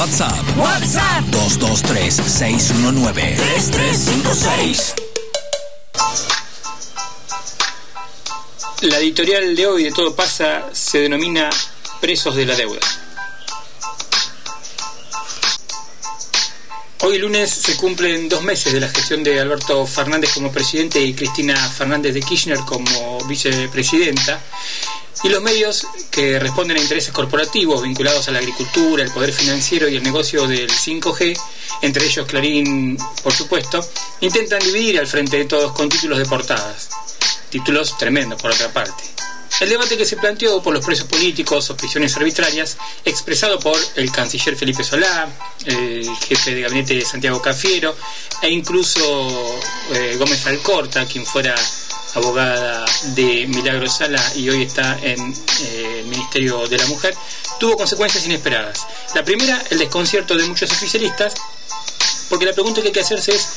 WhatsApp. WhatsApp 223-619-3356. La editorial de hoy de Todo pasa se denomina Presos de la Deuda. Hoy lunes se cumplen dos meses de la gestión de Alberto Fernández como presidente y Cristina Fernández de Kirchner como vicepresidenta. Y los medios que responden a intereses corporativos vinculados a la agricultura, el poder financiero y el negocio del 5G, entre ellos Clarín, por supuesto, intentan dividir al frente de todos con títulos de portadas. Títulos tremendos, por otra parte. El debate que se planteó por los presos políticos o prisiones arbitrarias, expresado por el canciller Felipe Solá, el jefe de gabinete Santiago Cafiero, e incluso eh, Gómez Alcorta, quien fuera abogada de Milagro Sala y hoy está en eh, el Ministerio de la Mujer, tuvo consecuencias inesperadas. La primera, el desconcierto de muchos oficialistas, porque la pregunta que hay que hacerse es,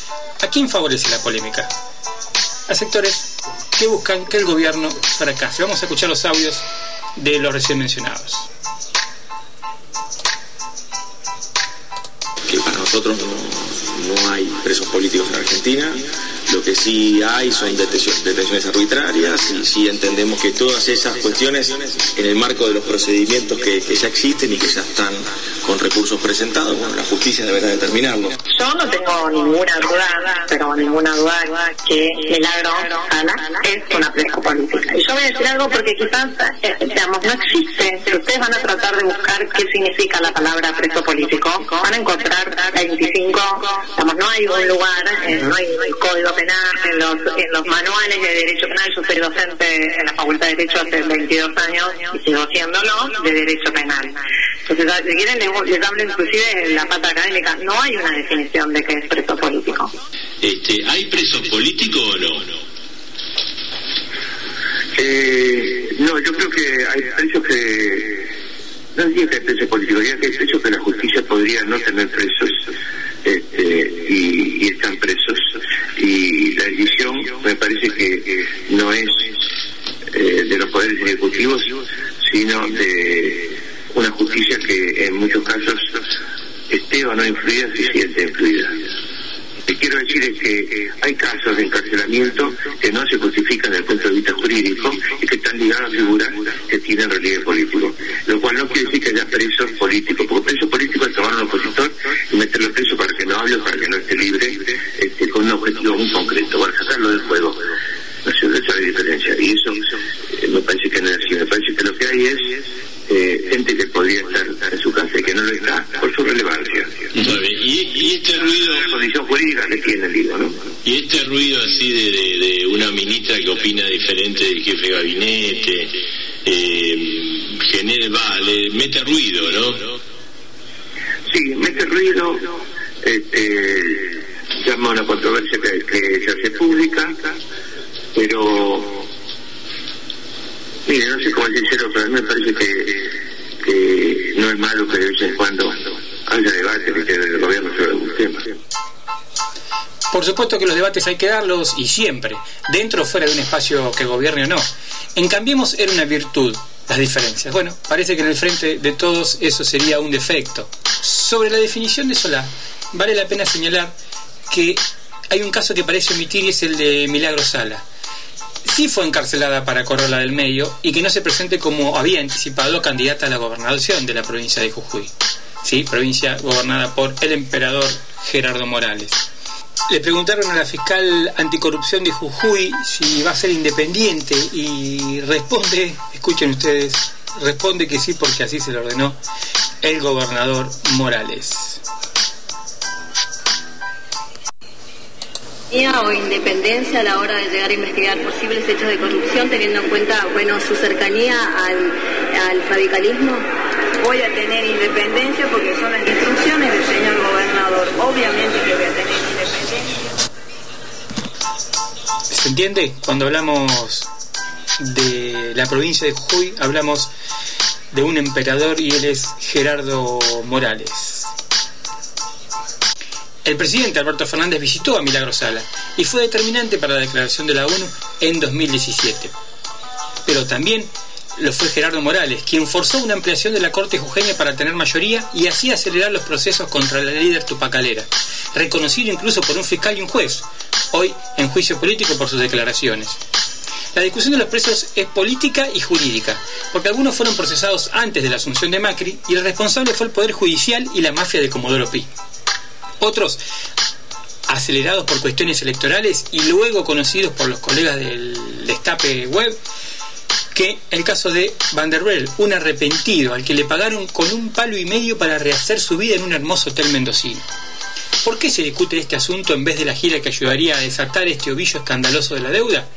¿a quién favorece la polémica? A sectores que buscan que el gobierno fracase. Vamos a escuchar los audios de los recién mencionados. Que para nosotros no, no hay presos políticos en Argentina. Lo que sí hay son detenciones, arbitrarias y sí entendemos que todas esas cuestiones en el marco de los procedimientos que, que ya existen y que ya están con recursos presentados, bueno, la justicia deberá determinarlo. Yo no tengo ninguna duda, pero ninguna duda que Milagro Sala es una presa política. Y yo voy a decir algo porque quizás, eh, digamos, no existe. Si ustedes van a tratar de buscar qué significa la palabra preso político, van a encontrar 25, digamos, no hay un lugar, eh, no hay un código penal, en los, en los manuales de derecho penal, yo soy docente en la Facultad de Derecho hace 22 años y sigo haciéndolo, de derecho penal. Entonces, si quieren, les, les hablo inclusive en la pata académica, no hay una definición de qué es preso político. Este, ¿Hay presos políticos o no? Eh, no, yo creo que hay presos que... No diría que hay presos políticos, diría que hay presos que la justicia podría no tener presos y que están ligados a figuras que tienen relieve político. Lo cual no quiere decir que haya presos políticos, porque preso político es tomar a un opositor y meterlo preso para que no hable, para que no esté libre, este, con un objetivo muy concreto, para sacarlo del juego. No sé, esa es la diferencia. Y eso eh, me parece que no es así. Me parece que lo que hay es eh, gente que podría estar en su casa y que no lo está por su relevancia. Muy bien. ¿Y, y este ruido, La condición jurídica que tiene el digo, ¿no? Y este ruido así de, de, de una ministra que opina diferente del jefe de gabinete, eh, genera, va, le mete ruido, ¿no? Sí, mete ruido, este, llama a una controversia que, que se hace pública, pero, mire, no sé cómo decirlo, pero a mí me parece que, que no es malo que de vez en cuando haya debate que el gobierno sobre algún tema. Por supuesto que los debates hay que darlos y siempre, dentro o fuera de un espacio que gobierne o no. En Cambiemos era una virtud, las diferencias. Bueno, parece que en el frente de todos eso sería un defecto. Sobre la definición de Solá, vale la pena señalar que hay un caso que parece omitir y es el de Milagro Sala. Sí fue encarcelada para correrla del medio y que no se presente como había anticipado candidata a la gobernación de la provincia de Jujuy. Sí, provincia gobernada por el emperador Gerardo Morales. Le preguntaron a la fiscal anticorrupción de Jujuy si va a ser independiente y responde, escuchen ustedes, responde que sí porque así se lo ordenó el gobernador Morales. o independencia a la hora de llegar a investigar posibles hechos de corrupción, teniendo en cuenta, bueno, su cercanía al, al radicalismo? Voy a tener independencia porque son las instrucciones del señor gobernador. Obviamente que voy a tener independencia. ¿Se entiende? Cuando hablamos de la provincia de Jujuy, hablamos de un emperador y él es Gerardo Morales. El presidente Alberto Fernández visitó a Milagro Sala y fue determinante para la declaración de la ONU en 2017. Pero también lo fue Gerardo Morales, quien forzó una ampliación de la Corte Jujeña para tener mayoría y así acelerar los procesos contra la líder tupacalera, reconocido incluso por un fiscal y un juez, hoy en juicio político por sus declaraciones. La discusión de los presos es política y jurídica, porque algunos fueron procesados antes de la asunción de Macri y el responsable fue el Poder Judicial y la mafia de Comodoro Pi. Otros, acelerados por cuestiones electorales y luego conocidos por los colegas del destape web, que el caso de Van der Bell, un arrepentido al que le pagaron con un palo y medio para rehacer su vida en un hermoso hotel mendocino. ¿Por qué se discute este asunto en vez de la gira que ayudaría a desatar este ovillo escandaloso de la deuda?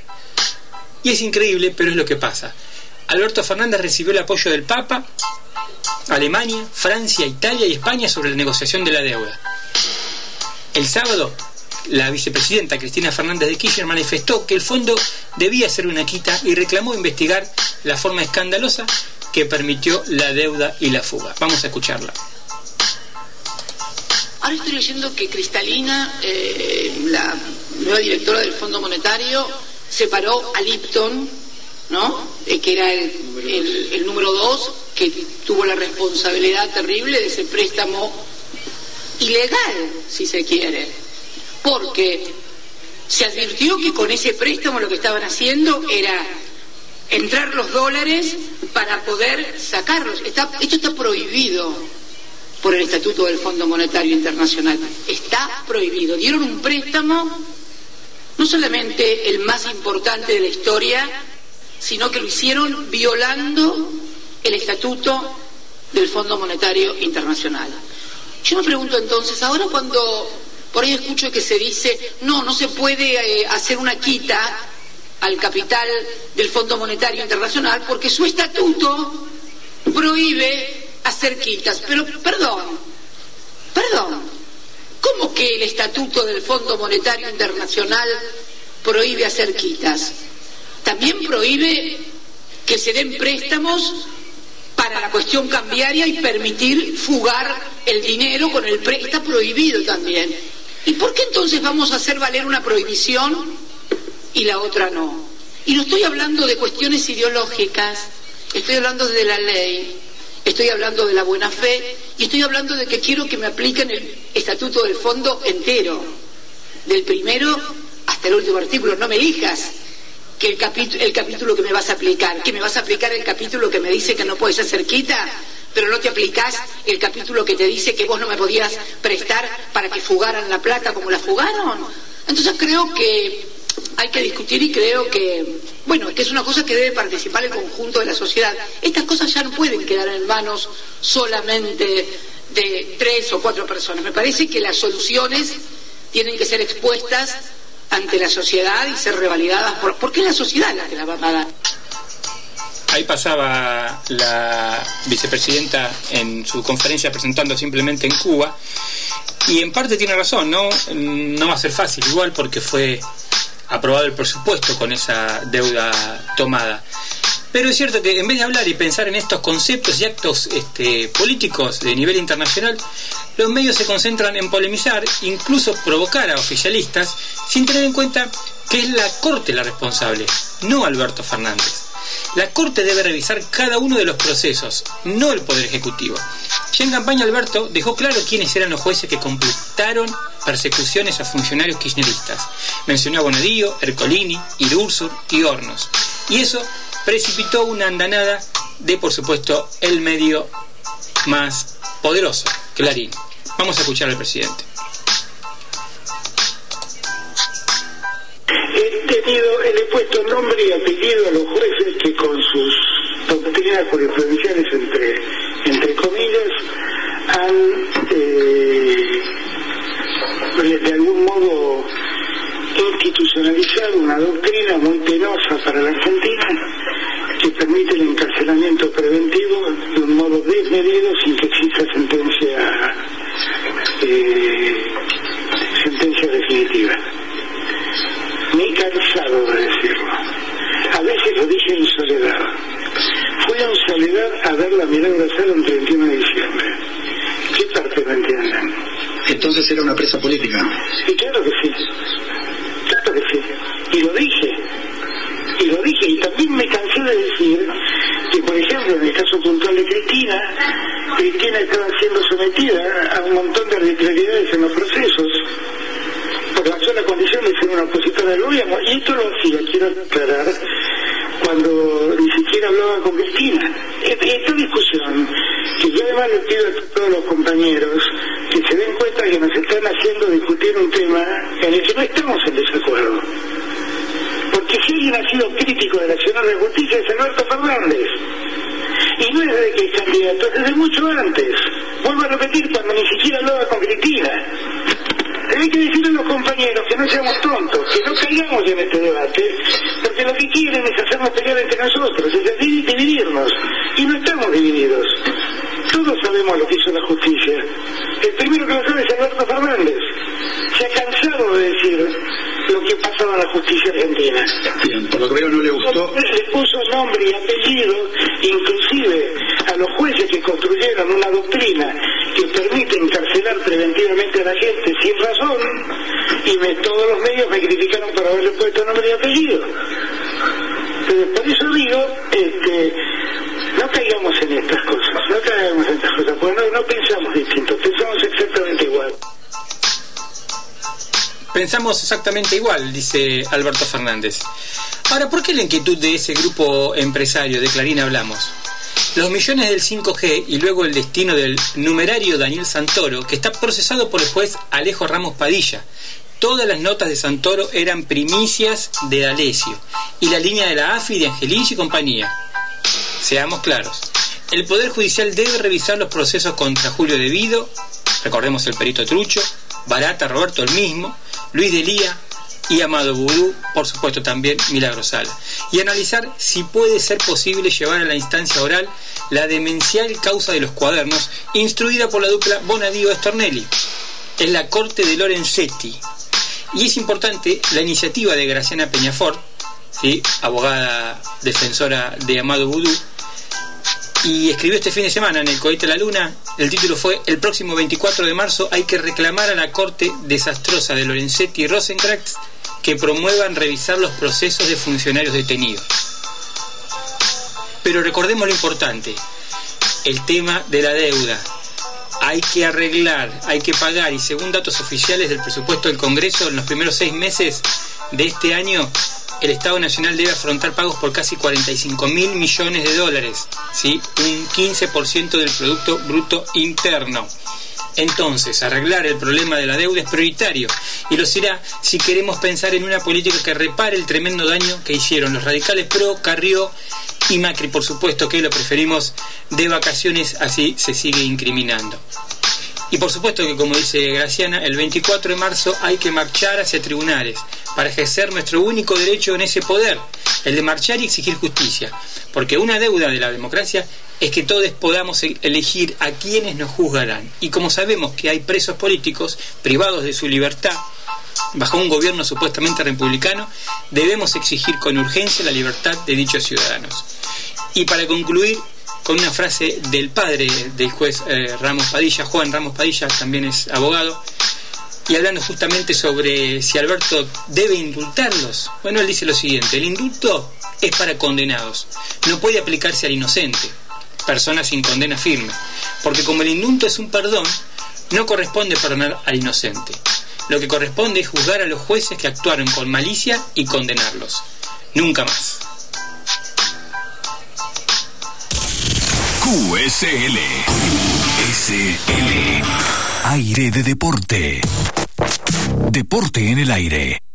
Y es increíble, pero es lo que pasa. Alberto Fernández recibió el apoyo del Papa, Alemania, Francia, Italia y España sobre la negociación de la deuda. El sábado, la vicepresidenta Cristina Fernández de Kirchner manifestó que el fondo debía ser una quita y reclamó investigar la forma escandalosa que permitió la deuda y la fuga. Vamos a escucharla. Ahora estoy leyendo que Cristalina, eh, la nueva directora del Fondo Monetario, separó a Lipton, ¿no? Eh, que era el, número dos, que tuvo la responsabilidad terrible de ese préstamo ilegal, si se quiere, porque se advirtió que con ese préstamo lo que estaban haciendo era entrar los dólares para poder sacarlos. esto está prohibido por el Estatuto del Fondo Monetario Internacional. Está prohibido. Dieron un préstamo no solamente el más importante de la historia, sino que lo hicieron violando el estatuto del Fondo Monetario Internacional. Yo me pregunto entonces, ahora cuando por ahí escucho que se dice, no, no se puede eh, hacer una quita al capital del Fondo Monetario Internacional porque su estatuto prohíbe hacer quitas. Pero, perdón, perdón, ¿Cómo que el estatuto del Fondo Monetario Internacional prohíbe hacer quitas? También prohíbe que se den préstamos para la cuestión cambiaria y permitir fugar el dinero con el préstamo. Prohibido también. ¿Y por qué entonces vamos a hacer valer una prohibición y la otra no? Y no estoy hablando de cuestiones ideológicas, estoy hablando de la ley, estoy hablando de la buena fe y estoy hablando de que quiero que me apliquen el estatuto del fondo entero, del primero hasta el último artículo. No me elijas que el, el capítulo que me vas a aplicar, que me vas a aplicar el capítulo que me dice que no puedes hacer quita, pero no te aplicás el capítulo que te dice que vos no me podías prestar para que fugaran la plata como la fugaron. Entonces creo que hay que discutir y creo que, bueno, que es una cosa que debe participar el conjunto de la sociedad. Estas cosas ya no pueden quedar en manos solamente de tres o cuatro personas. Me parece que las soluciones tienen que ser expuestas ante la sociedad y ser revalidadas por, porque es la sociedad la que la va a pagar. Ahí pasaba la vicepresidenta en su conferencia presentando simplemente en Cuba y en parte tiene razón, ¿no? No va a ser fácil igual porque fue aprobado el presupuesto con esa deuda tomada. Pero es cierto que en vez de hablar y pensar en estos conceptos y actos este, políticos de nivel internacional, los medios se concentran en polemizar, incluso provocar a oficialistas, sin tener en cuenta que es la Corte la responsable, no Alberto Fernández. La Corte debe revisar cada uno de los procesos, no el Poder Ejecutivo. Ya en campaña Alberto dejó claro quiénes eran los jueces que completaron persecuciones a funcionarios kirchneristas. Mencionó a Bonadío, Ercolini, Irursur y Hornos. Y eso precipitó una andanada de, por supuesto, el medio más poderoso, Clarín. Vamos a escuchar al presidente. Tenido, he puesto nombre y apellido a los jueces que con sus doctrinas jurisprudenciales entre, entre comillas han eh, de algún modo institucionalizado una doctrina muy penosa para la Argentina que permite el encarcelamiento preventivo de un modo desmedido sin que exista sentencia eh, sentencia definitiva. Me cansado de decirlo. A veces lo dije en soledad. Fui en soledad a ver la mirada sala el 31 de diciembre. ¿Qué parte no entienden? Entonces era una presa política. Sí, claro que sí. Claro que sí. Y lo dije. Y lo dije. Y también me cansé de decir que, por ejemplo, en el caso puntual de Cristina, Cristina estaba siendo sometida a un montón de arbitrariedades en los procesos por la condición de ser una opositora del gobierno. Y esto lo hacía, quiero aclarar, cuando ni siquiera hablaba con Cristina. Esta discusión, que yo además le pido a todos los compañeros que se den cuenta que nos están haciendo discutir un tema en el que no estamos en desacuerdo. Porque si alguien ha sido crítico de la Nacional de Justicia es Alberto Fernández. Y no es desde que es candidato, es desde mucho antes. Vuelvo a repetir, cuando ni siquiera hablaba con Cristina. Hay que decirle a los compañeros que no seamos tontos, que no caigamos en este debate, porque lo que quieren es hacernos pelear entre nosotros, es decir, dividirnos. Y no estamos divididos. Todos sabemos lo que hizo la justicia. El primero que lo sabe es Alberto Fernández. Se ha cansado de decir lo que pasaba en la justicia argentina. Bien, por lo que veo no le gustó. Le puso nombre y apellido, inclusive a los jueces que construyeron una doctrina que permite preventivamente a la gente sin razón, y todos los medios me criticaron por haberle puesto nombre y apellido. Entonces, por eso digo, este, no caigamos en estas cosas, no caigamos en estas cosas, porque no, no pensamos distinto, pensamos exactamente igual. Pensamos exactamente igual, dice Alberto Fernández. Ahora, ¿por qué la inquietud de ese grupo empresario de Clarín hablamos? Los millones del 5G y luego el destino del numerario Daniel Santoro, que está procesado por el juez Alejo Ramos Padilla. Todas las notas de Santoro eran primicias de Alesio y la línea de la AFI de Angelich y compañía. Seamos claros, el Poder Judicial debe revisar los procesos contra Julio Devido, recordemos el perito Trucho, Barata, Roberto el mismo, Luis Delía y Amado Vudú, por supuesto también Milagrosal, y analizar si puede ser posible llevar a la instancia oral la demencial causa de los cuadernos instruida por la dupla Bonadío-Estornelli. Es la corte de Lorenzetti. Y es importante la iniciativa de Graciana Peñafort, ¿sí? abogada defensora de Amado Vudú, y escribió este fin de semana en el Cohete a la Luna. El título fue El próximo 24 de marzo hay que reclamar a la corte desastrosa de Lorenzetti y Rosencrantz que promuevan revisar los procesos de funcionarios detenidos. Pero recordemos lo importante, el tema de la deuda. Hay que arreglar, hay que pagar y según datos oficiales del presupuesto del Congreso, en los primeros seis meses de este año el Estado Nacional debe afrontar pagos por casi 45 mil millones de dólares, ¿sí? un 15% del Producto Bruto Interno. Entonces, arreglar el problema de la deuda es prioritario y lo será si queremos pensar en una política que repare el tremendo daño que hicieron los radicales pro, Carrió y Macri, por supuesto que lo preferimos de vacaciones, así se sigue incriminando. Y por supuesto que, como dice Graciana, el 24 de marzo hay que marchar hacia tribunales para ejercer nuestro único derecho en ese poder, el de marchar y exigir justicia. Porque una deuda de la democracia es que todos podamos elegir a quienes nos juzgarán. Y como sabemos que hay presos políticos privados de su libertad, bajo un gobierno supuestamente republicano, debemos exigir con urgencia la libertad de dichos ciudadanos. Y para concluir, con una frase del padre del juez eh, Ramos Padilla, Juan Ramos Padilla, también es abogado, y hablando justamente sobre si Alberto debe indultarlos. Bueno, él dice lo siguiente, el indulto es para condenados, no puede aplicarse al inocente, persona sin condena firme, porque como el indulto es un perdón, no corresponde perdonar al inocente. Lo que corresponde es juzgar a los jueces que actuaron con malicia y condenarlos. Nunca más. QSL. SL. Aire de deporte. Deporte en el aire.